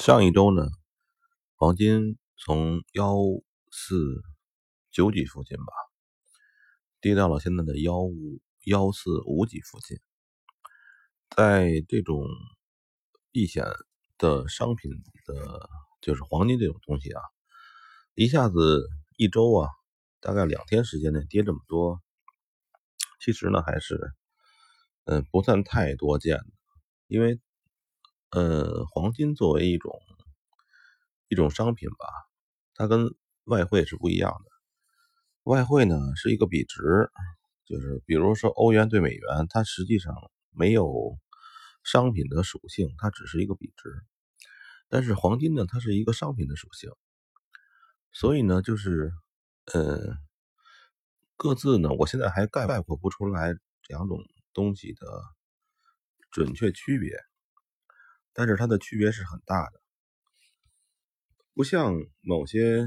上一周呢，黄金从幺四九几附近吧，跌到了现在的幺五幺四五几附近。在这种避险的商品的，就是黄金这种东西啊，一下子一周啊，大概两天时间内跌这么多，其实呢还是嗯不算太多见的，因为。呃，黄金作为一种一种商品吧，它跟外汇是不一样的。外汇呢是一个比值，就是比如说欧元对美元，它实际上没有商品的属性，它只是一个比值。但是黄金呢，它是一个商品的属性，所以呢，就是呃，各自呢，我现在还概概括不出来两种东西的准确区别。但是它的区别是很大的，不像某些，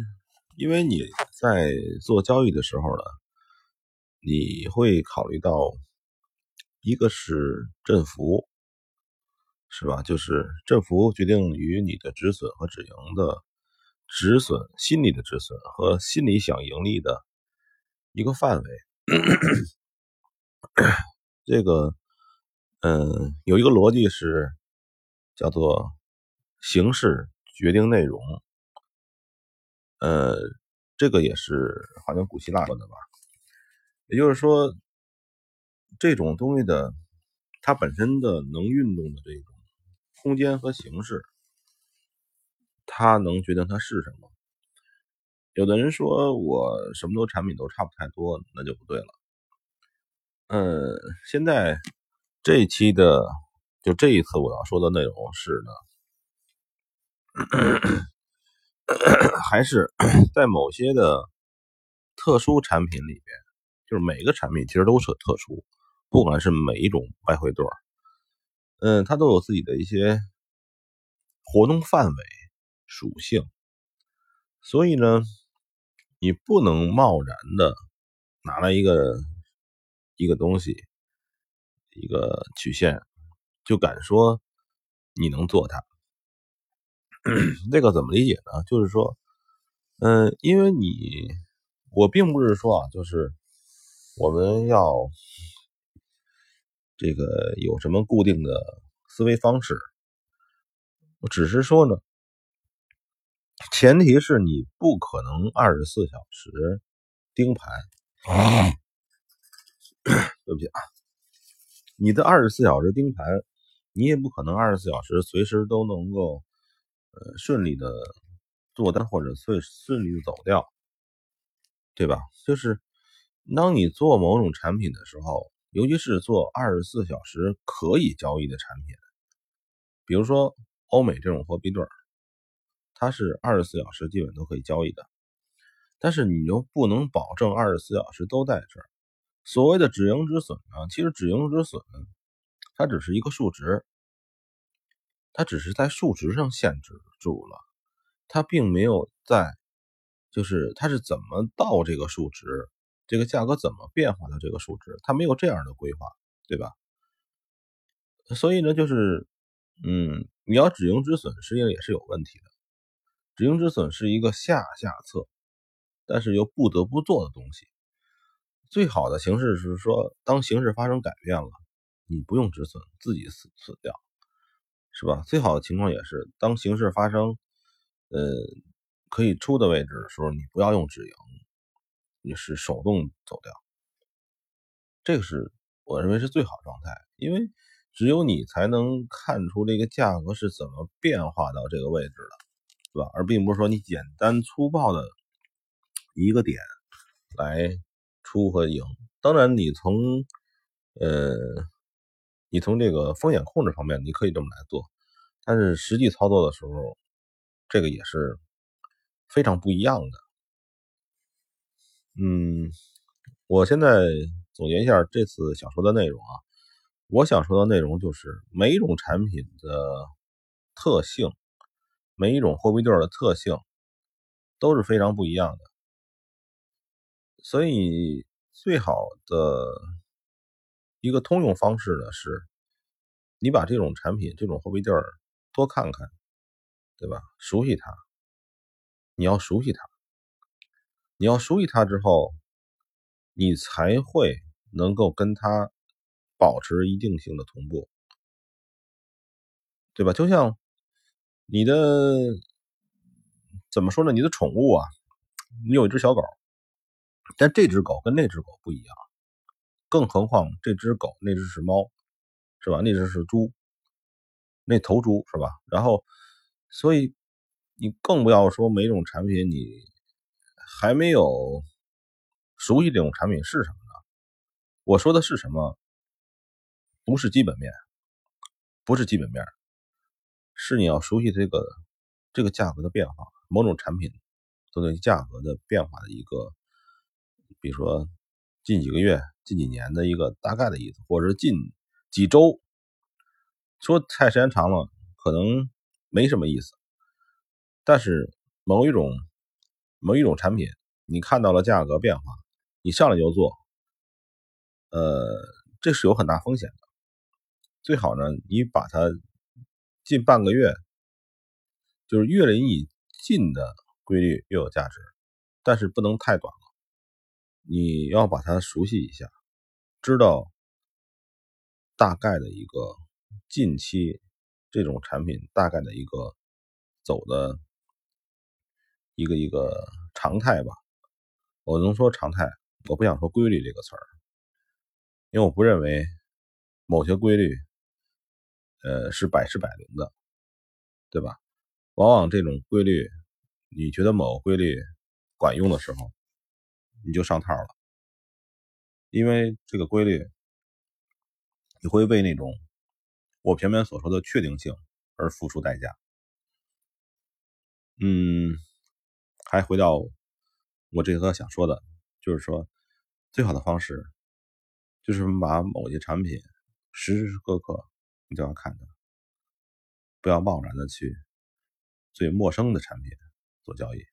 因为你在做交易的时候呢，你会考虑到一个是振幅，是吧？就是振幅决定于你的止损和止盈的止损心理的止损和心理想盈利的一个范围。这个，嗯，有一个逻辑是。叫做形式决定内容，呃，这个也是好像古希腊说的吧？也就是说，这种东西的它本身的能运动的这种空间和形式，它能决定它是什么。有的人说我什么都产品都差不太多，那就不对了。嗯，现在这一期的。就这一次我要说的内容是呢，还是在某些的特殊产品里边，就是每个产品其实都是特殊，不管是每一种外汇对儿，嗯，它都有自己的一些活动范围属性，所以呢，你不能贸然的拿来一个一个东西，一个曲线。就敢说你能做它，这个怎么理解呢？就是说，嗯，因为你我并不是说啊，就是我们要这个有什么固定的思维方式，我只是说呢，前提是你不可能二十四小时盯盘。对不起啊，你的二十四小时盯盘。你也不可能二十四小时随时都能够，呃，顺利的做单或者顺顺利的走掉，对吧？就是当你做某种产品的时候，尤其是做二十四小时可以交易的产品，比如说欧美这种货币对儿，它是二十四小时基本都可以交易的，但是你又不能保证二十四小时都在这儿。所谓的止盈止损呢，其实止盈止损。它只是一个数值，它只是在数值上限制住了，它并没有在，就是它是怎么到这个数值，这个价格怎么变化的这个数值，它没有这样的规划，对吧？所以呢，就是，嗯，你要止盈止损，实际上也是有问题的。止盈止损是一个下下策，但是又不得不做的东西。最好的形式是说，当形势发生改变了。你不用止损，自己死死掉，是吧？最好的情况也是，当形势发生，呃，可以出的位置的时候，你不要用止盈，你是手动走掉。这个是我认为是最好状态，因为只有你才能看出这个价格是怎么变化到这个位置的，对吧？而并不是说你简单粗暴的一个点来出和赢。当然，你从呃。你从这个风险控制方面，你可以这么来做，但是实际操作的时候，这个也是非常不一样的。嗯，我现在总结一下这次想说的内容啊，我想说的内容就是每一种产品的特性，每一种货币对的特性都是非常不一样的，所以最好的。一个通用方式呢，是你把这种产品、这种货币地儿多看看，对吧？熟悉它，你要熟悉它，你要熟悉它之后，你才会能够跟它保持一定性的同步，对吧？就像你的怎么说呢？你的宠物啊，你有一只小狗，但这只狗跟那只狗不一样，更何况这只狗那只是猫，是吧？那只是猪。那头猪是吧？然后，所以你更不要说每种产品你还没有熟悉这种产品是什么呢？我说的是什么？不是基本面，不是基本面，是你要熟悉这个这个价格的变化，某种产品都对价格的变化的一个，比如说近几个月、近几年的一个大概的意思，或者近几周。说太时间长了，可能没什么意思。但是某一种某一种产品，你看到了价格变化，你上来就做，呃，这是有很大风险的。最好呢，你把它近半个月，就是越离你近的规律越有价值，但是不能太短了。你要把它熟悉一下，知道大概的一个。近期这种产品大概的一个走的一个一个常态吧，我能说常态，我不想说规律这个词儿，因为我不认为某些规律，呃是百试百灵的，对吧？往往这种规律，你觉得某个规律管用的时候，你就上套了，因为这个规律，你会为那种。我前面所说的确定性而付出代价，嗯，还回到我这个想说的，就是说最好的方式就是把某些产品时时刻刻你都要看的，不要贸然的去最陌生的产品做交易。